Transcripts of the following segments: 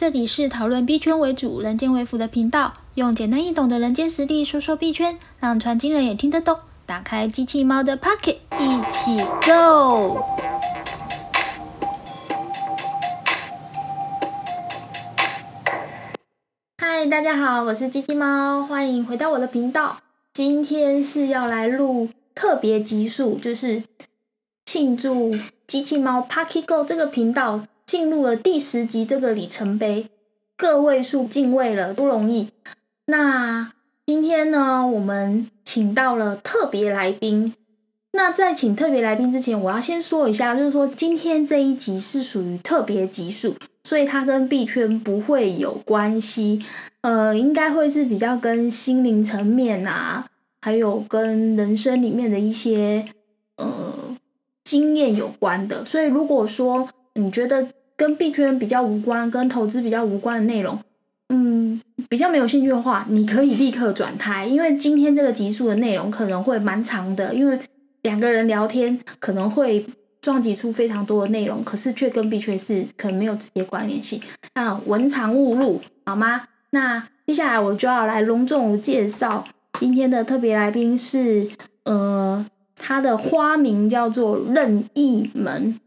这里是讨论币圈为主、人间为辅的频道，用简单易懂的人间实力说说币圈，让传经人也听得懂。打开机器猫的 Pocket，一起 Go！嗨，大家好，我是机器猫，欢迎回到我的频道。今天是要来录特别集数，就是庆祝机器猫 Pocket Go 这个频道。进入了第十集这个里程碑，个位数进位了，不容易。那今天呢，我们请到了特别来宾。那在请特别来宾之前，我要先说一下，就是说今天这一集是属于特别集数，所以它跟币圈不会有关系。呃，应该会是比较跟心灵层面啊，还有跟人生里面的一些呃经验有关的。所以如果说你觉得，跟币圈比较无关、跟投资比较无关的内容，嗯，比较没有兴趣的话，你可以立刻转台，因为今天这个集数的内容可能会蛮长的，因为两个人聊天可能会撞击出非常多的内容，可是却跟币圈是可能没有直接关联性，那文长勿入，好吗？那接下来我就要来隆重介绍今天的特别来宾是，呃，他的花名叫做任意门。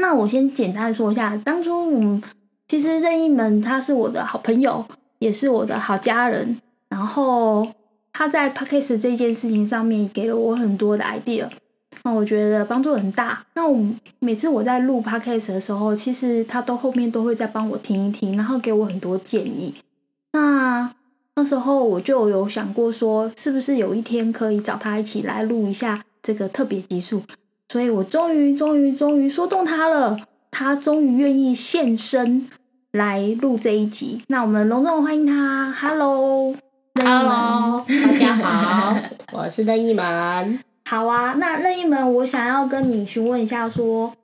那我先简单说一下，当初嗯，其实任意门他是我的好朋友，也是我的好家人。然后他在 podcast 这件事情上面给了我很多的 idea，那我觉得帮助很大。那我每次我在录 podcast 的时候，其实他都后面都会再帮我听一听，然后给我很多建议。那那时候我就有想过说，是不是有一天可以找他一起来录一下这个特别集数。所以我终于、终于、终于说动他了，他终于愿意现身来录这一集。那我们隆重欢迎他，Hello，Hello，大家好，我是任意门。好啊，那任意门，我想要跟你询问一下，说，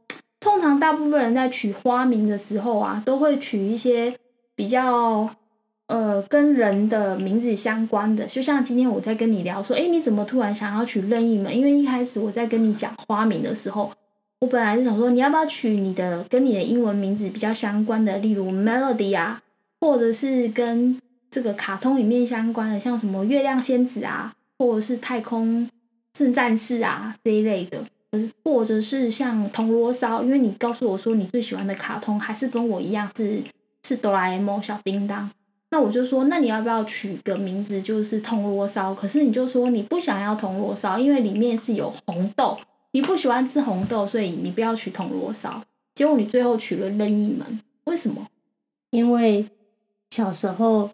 通常大部分人在取花名的时候啊，都会取一些比较。呃，跟人的名字相关的，就像今天我在跟你聊说，哎，你怎么突然想要取任意门？因为一开始我在跟你讲花名的时候，我本来是想说，你要不要取你的跟你的英文名字比较相关的，例如 Melody 啊，或者是跟这个卡通里面相关的，像什么月亮仙子啊，或者是太空圣战士啊这一类的，或者是像铜锣烧，因为你告诉我说你最喜欢的卡通还是跟我一样是是哆啦 A 梦小叮当。那我就说，那你要不要取个名字，就是铜锣烧？可是你就说你不想要铜锣烧，因为里面是有红豆，你不喜欢吃红豆，所以你不要取铜锣烧。结果你最后取了任意门，为什么？因为小时候，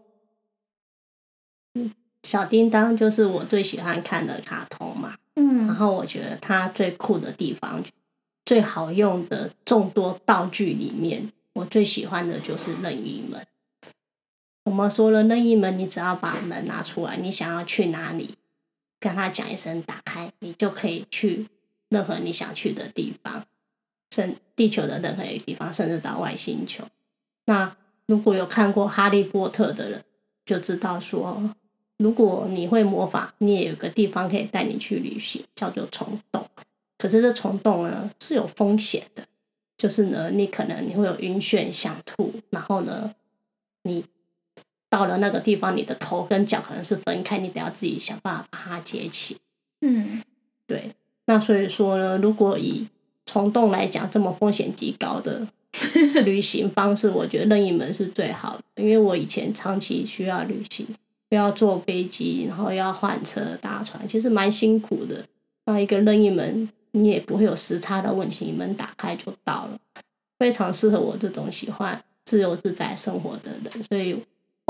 小叮当就是我最喜欢看的卡通嘛。嗯。然后我觉得它最酷的地方，最好用的众多道具里面，我最喜欢的就是任意门。我们说了任意门，你只要把门拿出来，你想要去哪里，跟他讲一声打开，你就可以去任何你想去的地方，甚地球的任何一个地方，甚至到外星球。那如果有看过《哈利波特》的人，就知道说，如果你会魔法，你也有个地方可以带你去旅行，叫做虫洞。可是这虫洞呢是有风险的，就是呢，你可能你会有晕眩、想吐，然后呢，你。到了那个地方，你的头跟脚可能是分开，你得要自己想办法把它接起。嗯，对。那所以说呢，如果以虫洞来讲，这么风险极高的 旅行方式，我觉得任意门是最好的。因为我以前长期需要旅行，要坐飞机，然后要换车搭船，其实蛮辛苦的。那一个任意门，你也不会有时差的问题，门打开就到了，非常适合我这种喜欢自由自在生活的人。所以。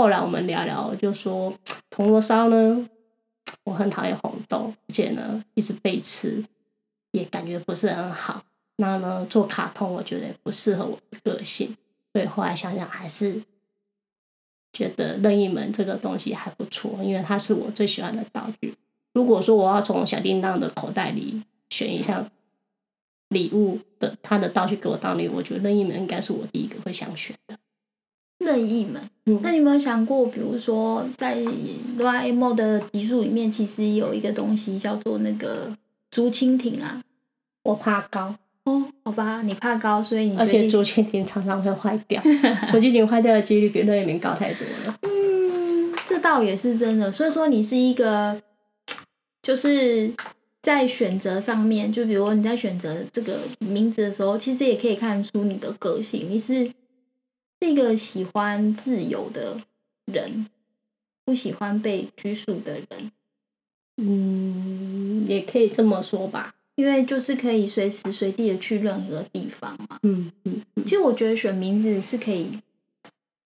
后来我们聊聊，就说 铜锣烧呢，我很讨厌红豆，而且呢一直被吃，也感觉不是很好。那呢做卡通，我觉得也不适合我的个性，所以后来想想还是觉得任意门这个东西还不错，因为它是我最喜欢的道具。如果说我要从小叮当的口袋里选一项礼物的，他的道具给我当礼物，我觉得任意门应该是我第一个会想选。任意门，那你有没有想过，比如说在哆啦 A 梦的集数里面，其实有一个东西叫做那个竹蜻蜓啊？我怕高，哦，好吧，你怕高，所以你而且竹蜻蜓常常会坏掉，竹蜻蜓坏掉的几率比乐园高太多了。嗯，这倒也是真的。所以说，你是一个，就是在选择上面，就比如你在选择这个名字的时候，其实也可以看出你的个性。你是是一个喜欢自由的人，不喜欢被拘束的人。嗯，也可以这么说吧。因为就是可以随时随地的去任何地方嘛。嗯嗯。其实我觉得选名字是可以，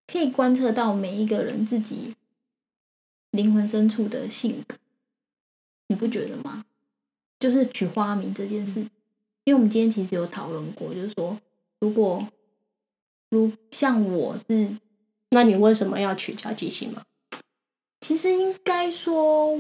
可以观测到每一个人自己灵魂深处的性格，你不觉得吗？就是取花名这件事，因为我们今天其实有讨论过，就是说，如果如像我是，那你为什么要取消机器猫？其实应该说，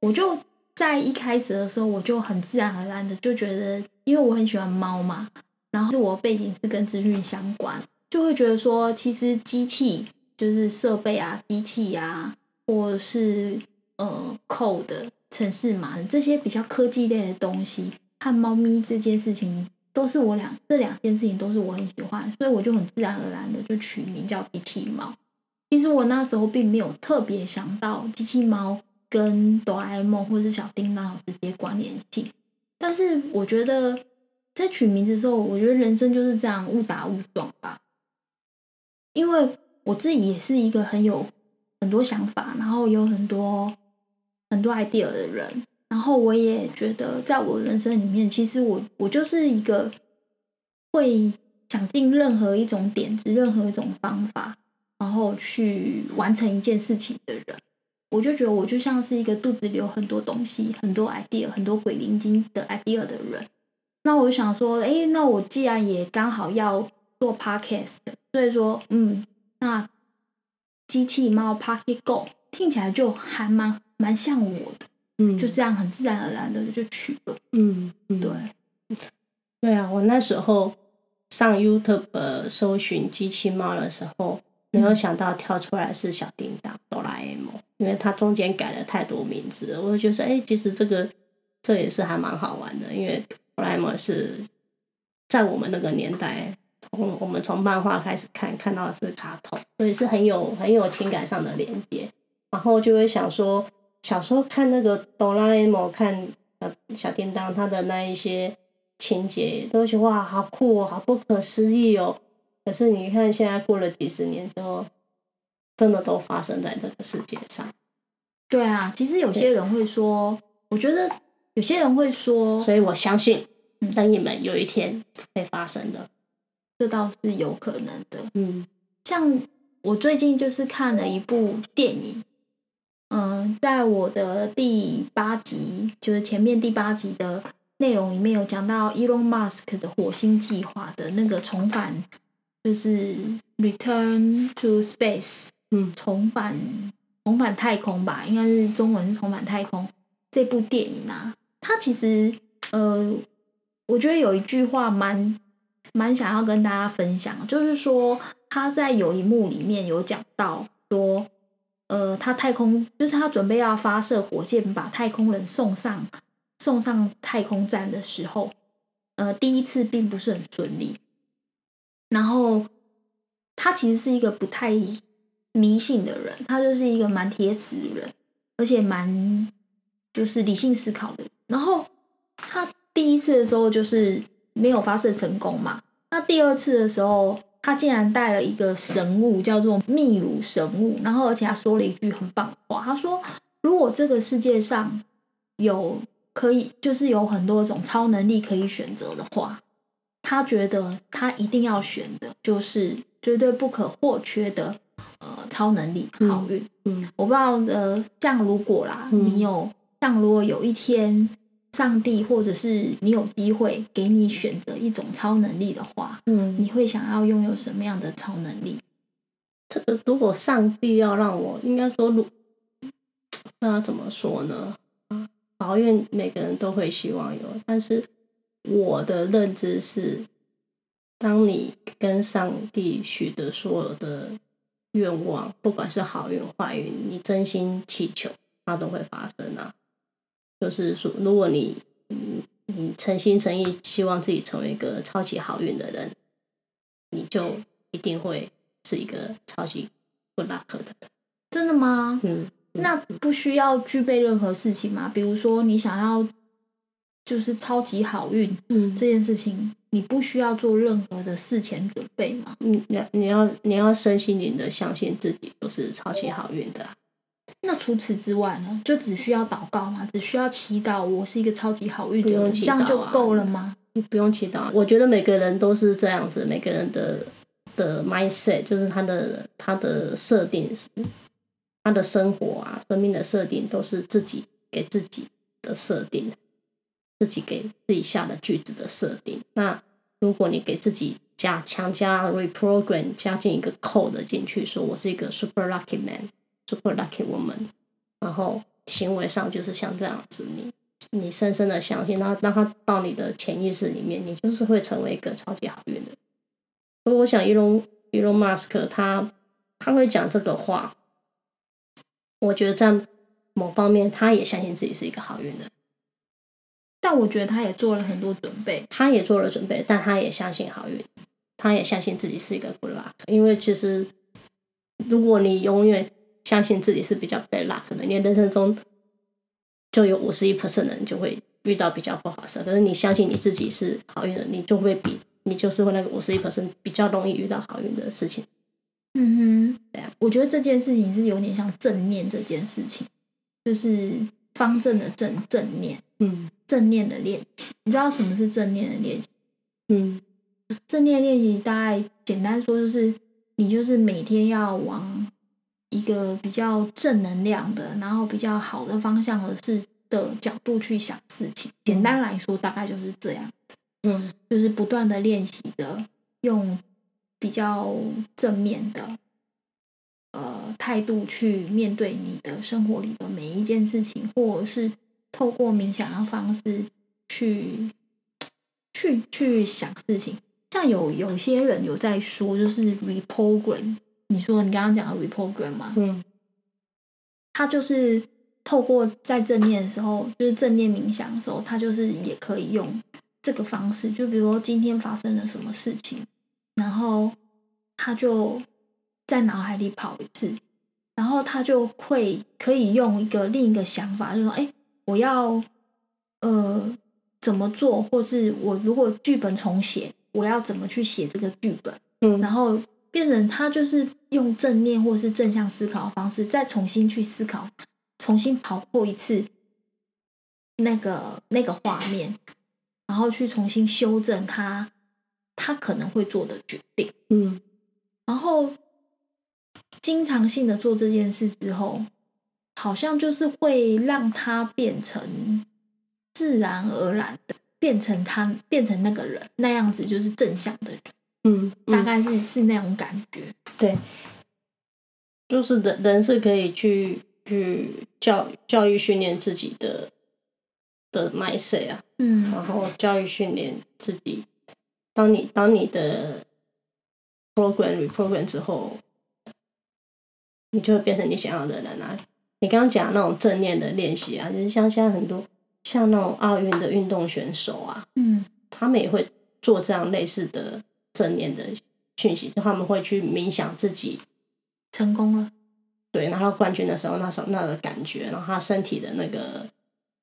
我就。在一开始的时候，我就很自然而然的就觉得，因为我很喜欢猫嘛，然后是我背景是跟资讯相关，就会觉得说，其实机器就是设备啊、机器啊，或是呃 code、城市码这些比较科技类的东西，和猫咪这件事情，都是我两这两件事情都是我很喜欢，所以我就很自然而然的就取名叫机器猫。其实我那时候并没有特别想到机器猫。跟哆啦 A 梦或者是小叮当有直接关联性，但是我觉得在取名字的时候，我觉得人生就是这样误打误撞吧。因为我自己也是一个很有很多想法，然后有很多很多 idea 的人，然后我也觉得在我人生里面，其实我我就是一个会想尽任何一种点子、任何一种方法，然后去完成一件事情的人。我就觉得我就像是一个肚子里有很多东西、很多 idea、很多鬼灵精的 idea 的人。那我想说，哎，那我既然也刚好要做 podcast，所以说，嗯，那机器猫 Pocket Go 听起来就还蛮蛮像我的，嗯，就这样很自然而然的就去了，嗯，对，对啊，我那时候上 YouTube 搜寻机器猫的时候。没有想到跳出来是小叮当哆啦 A 梦，因为它中间改了太多名字，我就觉得哎，其实这个这也是还蛮好玩的，因为哆啦 A 梦是在我们那个年代，从我们从漫画开始看，看到的是卡通，所以是很有很有情感上的连接，然后就会想说，小时候看那个哆啦 A 梦，看小小叮当，他的那一些情节，都觉得哇，好酷哦，好不可思议哦。可是你看，现在过了几十年之后，真的都发生在这个世界上。对啊，其实有些人会说，我觉得有些人会说，所以我相信，等你们有一天会发生的，这倒是有可能的。嗯，像我最近就是看了一部电影，嗯，在我的第八集，就是前面第八集的内容里面有讲到 Elon Musk 的火星计划的那个重返。就是《Return to Space》，嗯，重返重返太空吧，应该是中文是重返太空这部电影啊。它其实，呃，我觉得有一句话蛮蛮想要跟大家分享，就是说他在有一幕里面有讲到说，呃，他太空就是他准备要发射火箭把太空人送上送上太空站的时候，呃，第一次并不是很顺利。然后他其实是一个不太迷信的人，他就是一个蛮铁齿的人，而且蛮就是理性思考的。然后他第一次的时候就是没有发射成功嘛，那第二次的时候，他竟然带了一个神物叫做秘鲁神物，然后而且他说了一句很棒的话，他说：“如果这个世界上有可以，就是有很多种超能力可以选择的话。”他觉得他一定要选的就是绝对不可或缺的呃超能力好运。嗯，我不知道呃，像如果啦，你有像如果有一天上帝或者是你有机会给你选择一种超能力的话，嗯，你会想要拥有什么样的超能力？这个如果上帝要让我，应该说，如那怎么说呢？啊，好运每个人都会希望有，但是。我的认知是，当你跟上帝许的所有的愿望，不管是好运坏运，你真心祈求，它都会发生啊。就是说，如果你你诚心诚意希望自己成为一个超级好运的人，你就一定会是一个超级不拉克的人。真的吗？嗯。那不需要具备任何事情吗？比如说你想要就是超级好运，嗯，这件事情你不需要做任何的事前准备吗？嗯，你你要你要身心灵的相信自己都是超级好运的。那除此之外呢？就只需要祷告吗？只需要祈祷，我是一个超级好运的人，这样就够了吗？你不用祈祷。我觉得每个人都是这样子，每个人的的 mindset 就是他的他的设定是。他的生活啊，生命的设定都是自己给自己的设定，自己给自己下的句子的设定。那如果你给自己加强加 reprogram 加进一个 code 进去，说我是一个 super lucky man，super lucky woman，然后行为上就是像这样子，你你深深的相信，然后让他到你的潜意识里面，你就是会成为一个超级好运的。所以我想，伊隆伊隆马斯克他他会讲这个话。我觉得在某方面，他也相信自己是一个好运的，但我觉得他也做了很多准备。他也做了准备，但他也相信好运，他也相信自己是一个 good luck。因为其实，如果你永远相信自己是比较 bad luck 的，你人生中就有五十一 percent 的人就会遇到比较不好事。可是你相信你自己是好运的，你就会比你就是会那个五十一 percent 比较容易遇到好运的事情。嗯哼，对啊，我觉得这件事情是有点像正念这件事情，就是方正的正正念，嗯，正念的练习。你知道什么是正念的练习？嗯，正念练习大概简单说就是，你就是每天要往一个比较正能量的，然后比较好的方向的事的角度去想事情。简单来说，大概就是这样子。嗯，就是不断的练习的用。比较正面的呃态度去面对你的生活里的每一件事情，或者是透过冥想的方式去去去想事情。像有有些人有在说，就是 reprogram。你说你刚刚讲的 reprogram 吗？嗯，他就是透过在正念的时候，就是正念冥想的时候，他就是也可以用这个方式。就比如说今天发生了什么事情。然后他就在脑海里跑一次，然后他就会可以用一个另一个想法，就说：“哎，我要呃怎么做，或是我如果剧本重写，我要怎么去写这个剧本？”嗯，然后变成他就是用正念或是正向思考的方式，再重新去思考，重新跑过一次那个那个画面，然后去重新修正他。他可能会做的决定，嗯，然后经常性的做这件事之后，好像就是会让他变成自然而然的变成他变成那个人那样子，就是正向的人，嗯，大概是是那种感觉，对，就是人人是可以去去教教育训练自己的的 mindset 啊，嗯，然后教育训练自己。当你当你的 program reprogram 之后，你就会变成你想要的人啊！你刚刚讲那种正念的练习啊，就是像现在很多像那种奥运的运动选手啊，嗯，他们也会做这样类似的正念的讯息，就他们会去冥想自己成功了，对，拿到冠军的时候，那时候那个感觉，然后他身体的那个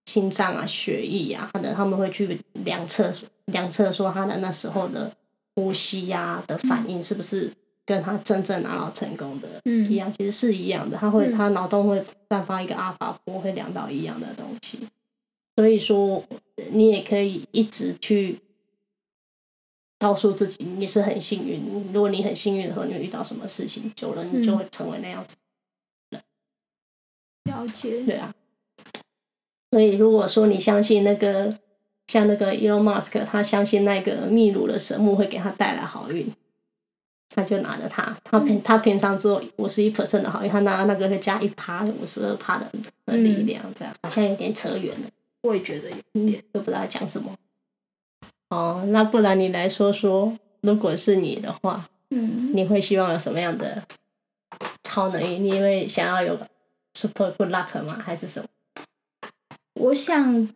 心脏啊、血液啊，他的他们会去量测。量测说他的那时候的呼吸呀的反应是不是跟他真正拿到成功的一样？其实是一样的，他会他脑洞会散发一个阿法波，会量到一样的东西。所以说，你也可以一直去告诉自己你是很幸运。如果你很幸运的时候，你遇到什么事情，久了你就会成为那样子。了解。对啊。所以如果说你相信那个。像那个 Elon Musk，他相信那个秘鲁的神木会给他带来好运，他就拿着它。他平他平常只有五十一 percent 的好运，他拿那个会加一趴五十二趴的的力量，这样好像有点扯远了。我也觉得有点，都不知道讲什么。哦，那不然你来说说，如果是你的话，嗯，你会希望有什么样的超能力？你会想要有 super good luck 吗？还是什么？我想。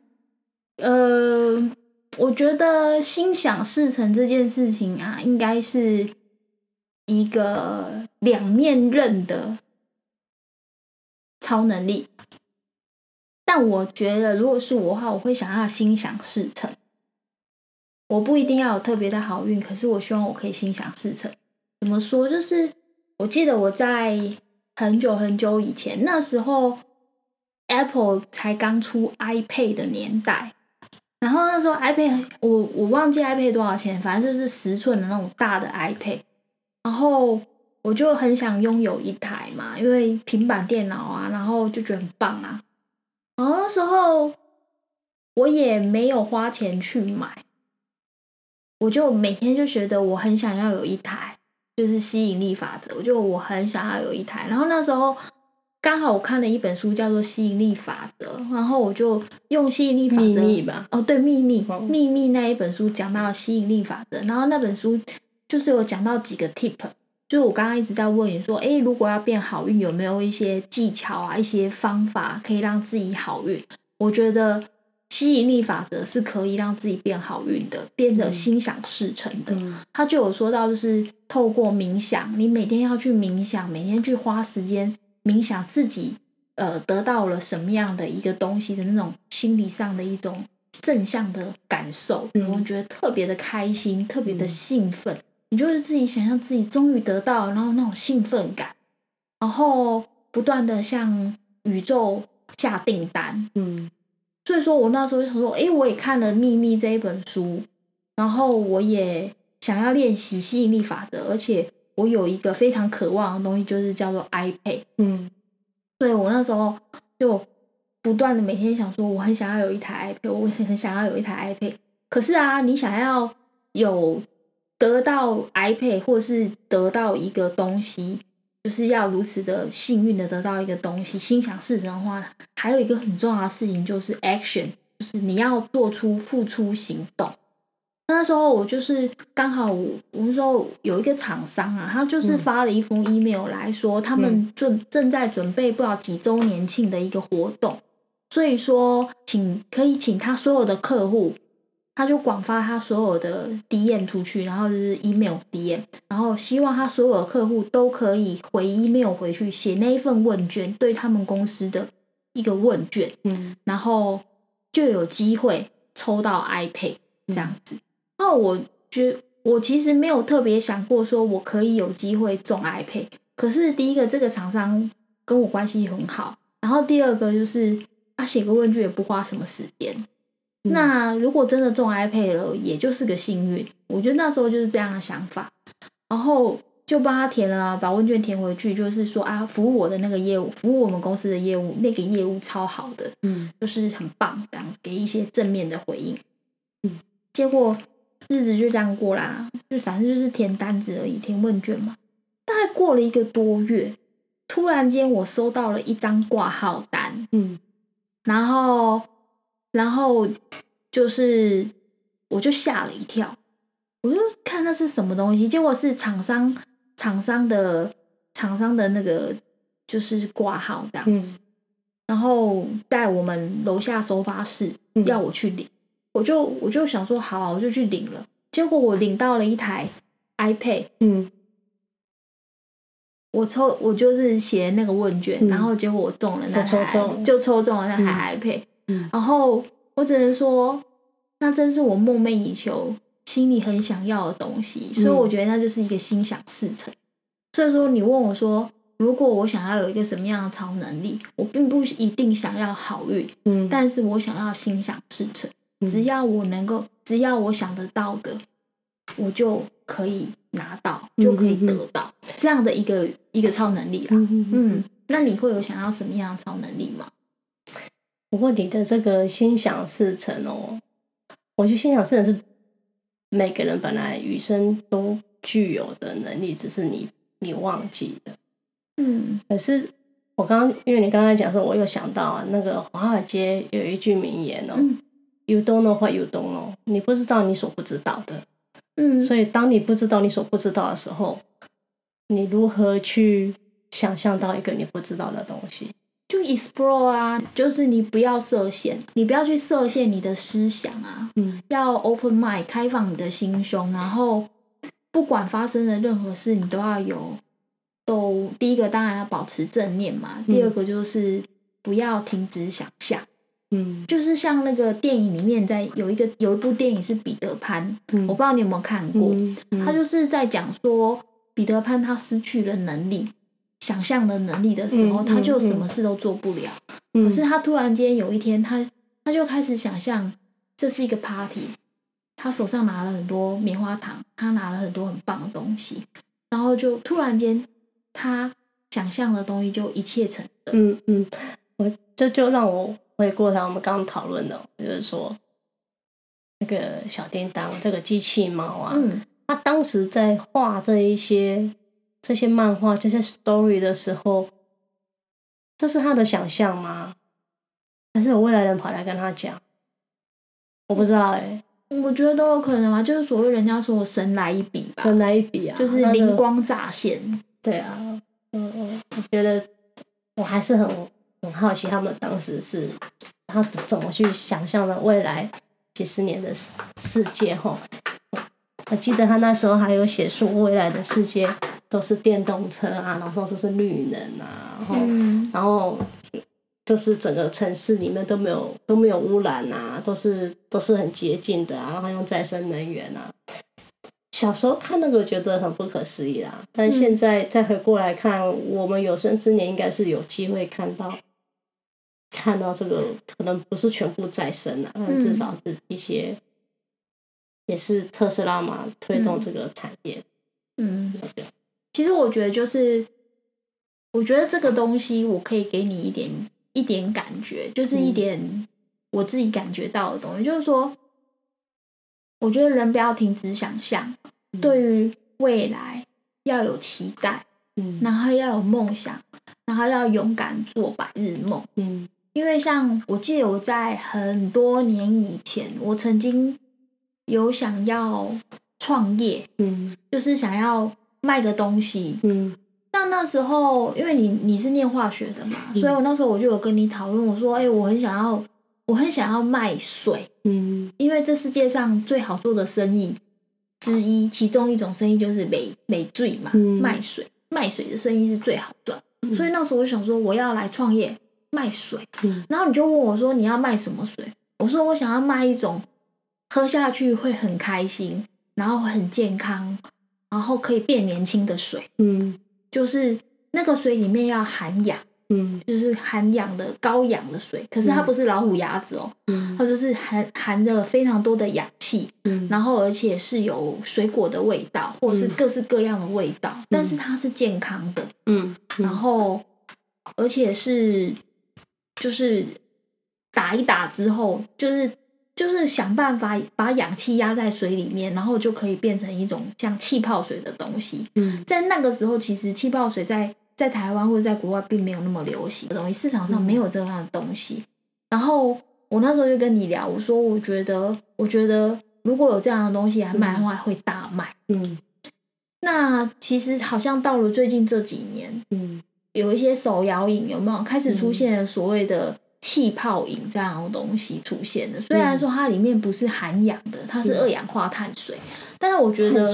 呃，我觉得心想事成这件事情啊，应该是一个两面刃的超能力。但我觉得，如果是我的话，我会想要心想事成。我不一定要有特别的好运，可是我希望我可以心想事成。怎么说？就是我记得我在很久很久以前，那时候 Apple 才刚出 iPad 的年代，然后那时候 iPad 我我忘记 iPad 多少钱，反正就是十寸的那种大的 iPad，然后我就很想拥有一台嘛，因为平板电脑啊，然后就觉得很棒啊。然后那时候我也没有花钱去买，我就每天就觉得我很想要有一台，就是吸引力法则。我就我很想要有一台。然后那时候刚好我看了一本书，叫做《吸引力法则》，然后我就用吸引力法则吧。哦，对，秘密秘密那一本书讲到吸引力法则，然后那本书就是有讲到几个 tip。就是我刚刚一直在问你说，哎，如果要变好运，有没有一些技巧啊，一些方法可以让自己好运？我觉得吸引力法则是可以让自己变好运的，变得心想事成的。他就有说到，就是透过冥想，你每天要去冥想，每天去花时间冥想自己，呃，得到了什么样的一个东西的那种心理上的一种正向的感受，我觉得特别的开心，特别的兴奋。你就是自己想象自己终于得到，然后那种兴奋感，然后不断的向宇宙下订单。嗯，所以说我那时候就想说，诶，我也看了《秘密》这一本书，然后我也想要练习吸引力法则，而且我有一个非常渴望的东西，就是叫做 iPad。嗯，所以我那时候就不断的每天想说，我很想要有一台 iPad，我很很想要有一台 iPad。可是啊，你想要有得到 iPad 或是得到一个东西，就是要如此的幸运的得到一个东西，心想事成的话，还有一个很重要的事情就是 action，就是你要做出付出行动。那时候我就是刚好，我我们说有一个厂商啊，他就是发了一封 email 来说，他们正正在准备不知道几周年庆的一个活动，所以说请可以请他所有的客户。他就广发他所有的 DM 出去，然后就是 email DM，然后希望他所有的客户都可以回 email 回去写那一份问卷，对他们公司的一个问卷，嗯，然后就有机会抽到 iPad 这样子。那我觉我其实没有特别想过说我可以有机会中 iPad，可是第一个这个厂商跟我关系很好，然后第二个就是他写个问卷也不花什么时间。那如果真的中 iPad 了，也就是个幸运。我觉得那时候就是这样的想法，然后就帮他填了，把问卷填回去，就是说啊，服务我的那个业务，服务我们公司的业务，那个业务超好的，嗯，就是很棒，这样给一些正面的回应。嗯，结果日子就这样过啦，就反正就是填单子而已，填问卷嘛。大概过了一个多月，突然间我收到了一张挂号单，嗯，然后。然后就是，我就吓了一跳，我就看那是什么东西，结果是厂商厂商的厂商的那个就是挂号这样子，然后在我们楼下收发室要我去领，我就我就想说好，我就去领了，结果我领到了一台 iPad，嗯，我抽我就是写那个问卷，然后结果我中了那台，就抽中了那台 iPad。然后我只能说，那真是我梦寐以求、心里很想要的东西，所以我觉得那就是一个心想事成。所以说，你问我说，如果我想要有一个什么样的超能力，我并不一定想要好运，嗯，但是我想要心想事成。只要我能够，只要我想得到的，我就可以拿到，就可以得到这样的一个一个超能力啦。嗯，那你会有想要什么样的超能力吗？不过你的这个心想事成哦，我觉得心想事成是每个人本来与生都具有的能力，只是你你忘记了。嗯，可是我刚刚因为你刚才讲说，我又想到啊，那个华尔街有一句名言哦，“You don't know what you don't know”，你不知道你所不知道的。嗯，所以当你不知道你所不知道的时候，你如何去想象到一个你不知道的东西？就 explore 啊，就是你不要设限，你不要去设限你的思想啊，嗯，要 open mind，开放你的心胸，然后不管发生的任何事，你都要有，都第一个当然要保持正念嘛，第二个就是不要停止想象，嗯，就是像那个电影里面在有一个有一部电影是彼得潘，我不知道你有没有看过，他就是在讲说彼得潘他失去了能力。想象的能力的时候，他就什么事都做不了。可是他突然间有一天，他他就开始想象这是一个 party，他手上拿了很多棉花糖，他拿了很多很棒的东西，然后就突然间他想象的东西就一切成真。嗯嗯，我这就让我回过头，我们刚刚讨论的，就是说那个小叮当这个机器猫啊，他当时在画这一些。这些漫画、这些 story 的时候，这是他的想象吗？还是有未来人跑来跟他讲？我不知道哎。我觉得都有可能啊，就是所谓人家说神来一笔，神来一笔啊，就是灵光乍现。对啊，嗯嗯，我觉得我还是很很好奇，他们当时是他怎么去想象的未来几十年的世世界？哈，我记得他那时候还有写出未来的世界。都是电动车啊，然后都是绿能啊，然后然后就是整个城市里面都没有都没有污染啊，都是都是很洁净的啊，然后用再生能源啊。小时候看那个觉得很不可思议啊，但现在再回过来看，我们有生之年应该是有机会看到看到这个，可能不是全部再生啊，但至少是一些也是特斯拉嘛推动这个产业，嗯。其实我觉得就是，我觉得这个东西我可以给你一点一点感觉，就是一点我自己感觉到的东西。就是说，我觉得人不要停止想象，对于未来要有期待，嗯，然后要有梦想，然后要勇敢做白日梦，嗯。因为像我记得我在很多年以前，我曾经有想要创业，嗯，就是想要。卖个东西，嗯，那那时候因为你你是念化学的嘛，所以我那时候我就有跟你讨论，我说，哎，我很想要，我很想要卖水，嗯，因为这世界上最好做的生意之一，其中一种生意就是美美醉嘛，卖水，卖水的生意是最好赚，所以那时候我想说，我要来创业卖水，然后你就问我说，你要卖什么水？我说我想要卖一种喝下去会很开心，然后很健康。然后可以变年轻的水，嗯，就是那个水里面要含氧，嗯，就是含氧的高氧的水，可是它不是老虎牙子哦，嗯，它就是含含着非常多的氧气，嗯，然后而且是有水果的味道，或者是各式各样的味道，但是它是健康的，嗯，然后而且是就是打一打之后，就是。就是想办法把氧气压在水里面，然后就可以变成一种像气泡水的东西。嗯，在那个时候，其实气泡水在在台湾或者在国外并没有那么流行的东西，市场上没有这样的东西。然后我那时候就跟你聊，我说我觉得，我觉得如果有这样的东西来卖的话，会大卖。嗯，那其实好像到了最近这几年，嗯，有一些手摇饮有没有开始出现所谓的？气泡饮这样的东西出现的，虽然说它里面不是含氧的，它是二氧化碳水，但是我觉得，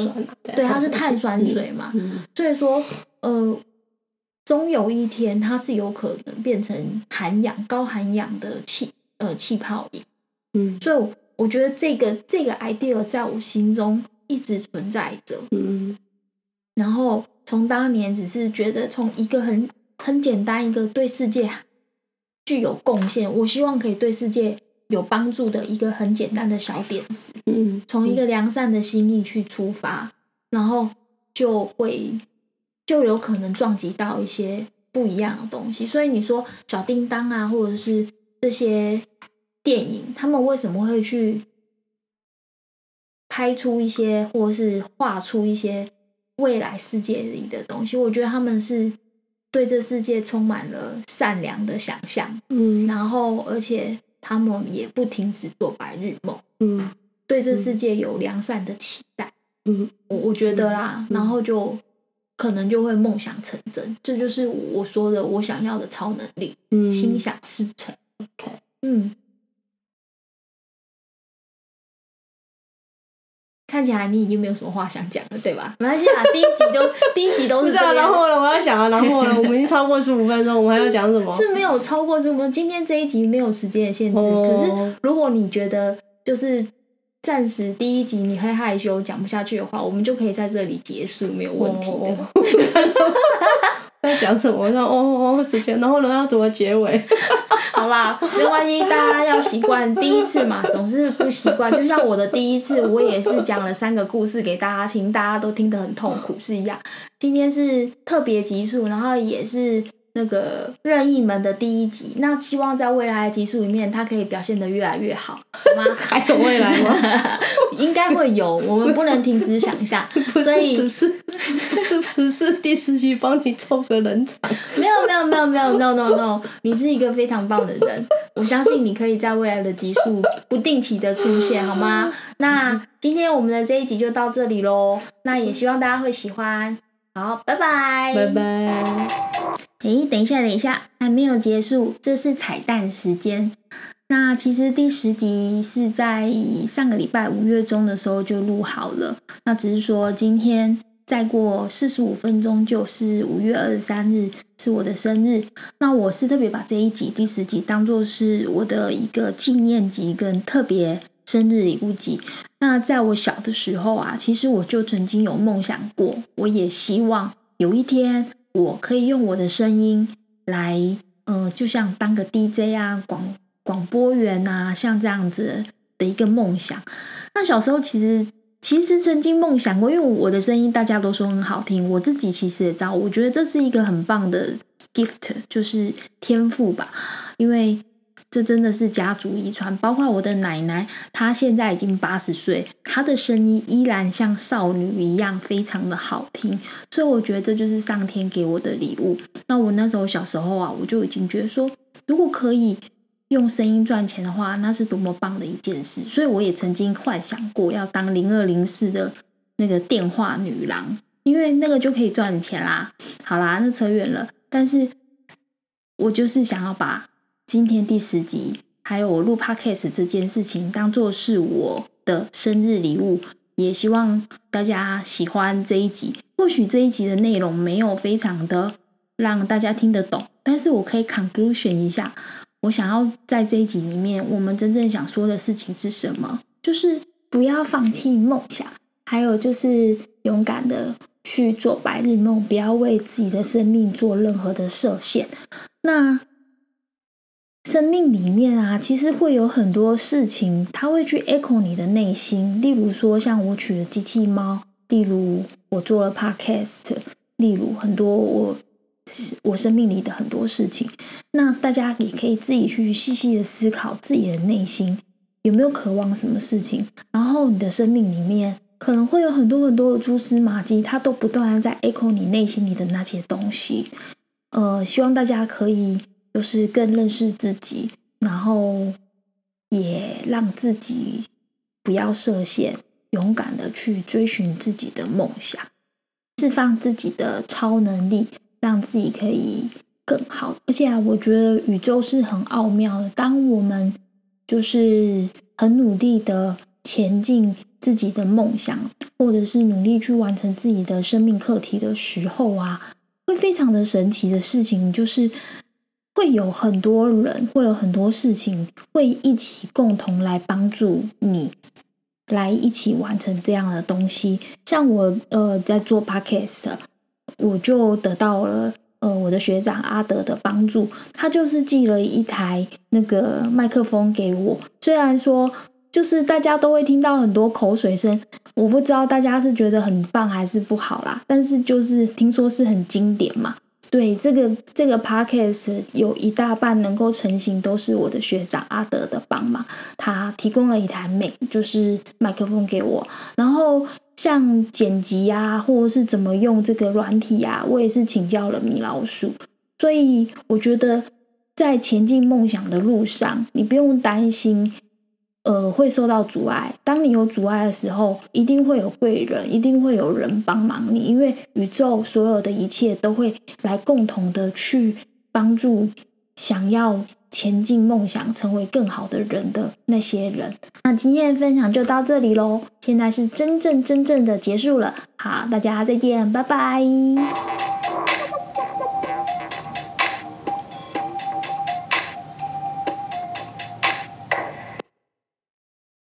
对，它是碳酸水嘛，所以说，呃，终有一天它是有可能变成含氧、高含氧的气，呃，气泡饮。嗯，所以我觉得这个这个 idea 在我心中一直存在着。嗯，然后从当年只是觉得从一个很很简单一个对世界。具有贡献，我希望可以对世界有帮助的一个很简单的小点子，嗯，从一个良善的心意去出发，然后就会就有可能撞击到一些不一样的东西。所以你说小叮当啊，或者是这些电影，他们为什么会去拍出一些，或者是画出一些未来世界里的东西？我觉得他们是。对这世界充满了善良的想象，嗯，然后而且他们也不停止做白日梦，嗯，对这世界有良善的期待，嗯，我我觉得啦，然后就可能就会梦想成真。这就是我说的我想要的超能力，心想事成。OK，嗯。看起来你已经没有什么话想讲了，对吧？没关系啦，第一集就 第一集都是这样。然后呢，我要想啊，然后呢，我们已经超过十五分钟，我们还要讲什么？是没有超过十五分钟，今天这一集没有时间的限制。可是如果你觉得就是暂时第一集你会害羞讲不下去的话，我们就可以在这里结束，没有问题的。在讲什么？然后哦哦时间，然后呢要怎么结尾？好啦，没关系，大家要习惯第一次嘛，总是不习惯。就像我的第一次，我也是讲了三个故事给大家听，大家都听得很痛苦是一样。今天是特别集数，然后也是。那个任意门的第一集，那希望在未来的集数里面，它可以表现的越来越好，好吗？还有未来吗？应该会有，我们不能停止想象。所以只是，是只是第四集帮你凑个人场。没有没有没有没有，no no no，你是一个非常棒的人，我相信你可以在未来的集数不定期的出现，好吗？那今天我们的这一集就到这里喽，那也希望大家会喜欢。好，拜拜，拜拜。诶，等一下，等一下，还没有结束，这是彩蛋时间。那其实第十集是在上个礼拜五月中的时候就录好了，那只是说今天再过四十五分钟就是五月二十三日，是我的生日。那我是特别把这一集第十集当做是我的一个纪念集跟特别生日礼物集。那在我小的时候啊，其实我就曾经有梦想过，我也希望有一天我可以用我的声音来，嗯，就像当个 DJ 啊，广广播员啊，像这样子的一个梦想。那小时候其实其实曾经梦想过，因为我的声音大家都说很好听，我自己其实也知道，我觉得这是一个很棒的 gift，就是天赋吧，因为。这真的是家族遗传，包括我的奶奶，她现在已经八十岁，她的声音依然像少女一样，非常的好听。所以我觉得这就是上天给我的礼物。那我那时候小时候啊，我就已经觉得说，如果可以用声音赚钱的话，那是多么棒的一件事。所以我也曾经幻想过要当零二零四的那个电话女郎，因为那个就可以赚钱啦。好啦，那扯远了，但是我就是想要把。今天第十集，还有我录 podcast 这件事情，当做是我的生日礼物，也希望大家喜欢这一集。或许这一集的内容没有非常的让大家听得懂，但是我可以 conclusion 一下，我想要在这一集里面，我们真正想说的事情是什么？就是不要放弃梦想，还有就是勇敢的去做白日梦，不要为自己的生命做任何的设限。那。生命里面啊，其实会有很多事情，它会去 echo 你的内心。例如说，像我娶了机器猫，例如我做了 podcast，例如很多我我生命里的很多事情。那大家也可以自己去细细的思考自己的内心有没有渴望什么事情。然后你的生命里面可能会有很多很多的蛛丝马迹，它都不断的在 echo 你内心里的那些东西。呃，希望大家可以。就是更认识自己，然后也让自己不要设限，勇敢的去追寻自己的梦想，释放自己的超能力，让自己可以更好。而且啊，我觉得宇宙是很奥妙的。当我们就是很努力的前进自己的梦想，或者是努力去完成自己的生命课题的时候啊，会非常的神奇的事情就是。会有很多人，会有很多事情，会一起共同来帮助你，来一起完成这样的东西。像我呃在做 podcast，我就得到了呃我的学长阿德的帮助，他就是寄了一台那个麦克风给我。虽然说就是大家都会听到很多口水声，我不知道大家是觉得很棒还是不好啦，但是就是听说是很经典嘛。对这个这个 podcast 有一大半能够成型，都是我的学长阿德的帮忙。他提供了一台美，就是麦克风给我。然后像剪辑啊，或者是怎么用这个软体啊，我也是请教了米老鼠。所以我觉得在前进梦想的路上，你不用担心，呃会受到阻碍。当你有阻碍的时候，一定会有贵人，一定会有人帮忙你，因为宇宙所有的一切都会来共同的去帮助想要前进梦想、成为更好的人的那些人。那今天的分享就到这里喽，现在是真正真正的结束了。好，大家再见，拜拜。